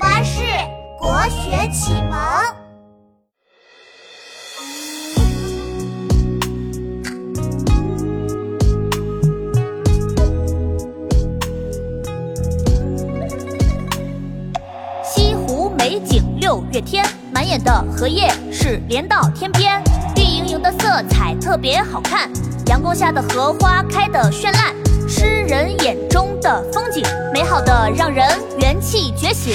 巴士国学启蒙。西湖美景六月天，满眼的荷叶是连到天边，绿莹莹的色彩特别好看，阳光下的荷花开得绚烂，诗人眼中的风景，美好的让人元气觉醒。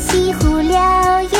西湖柳叶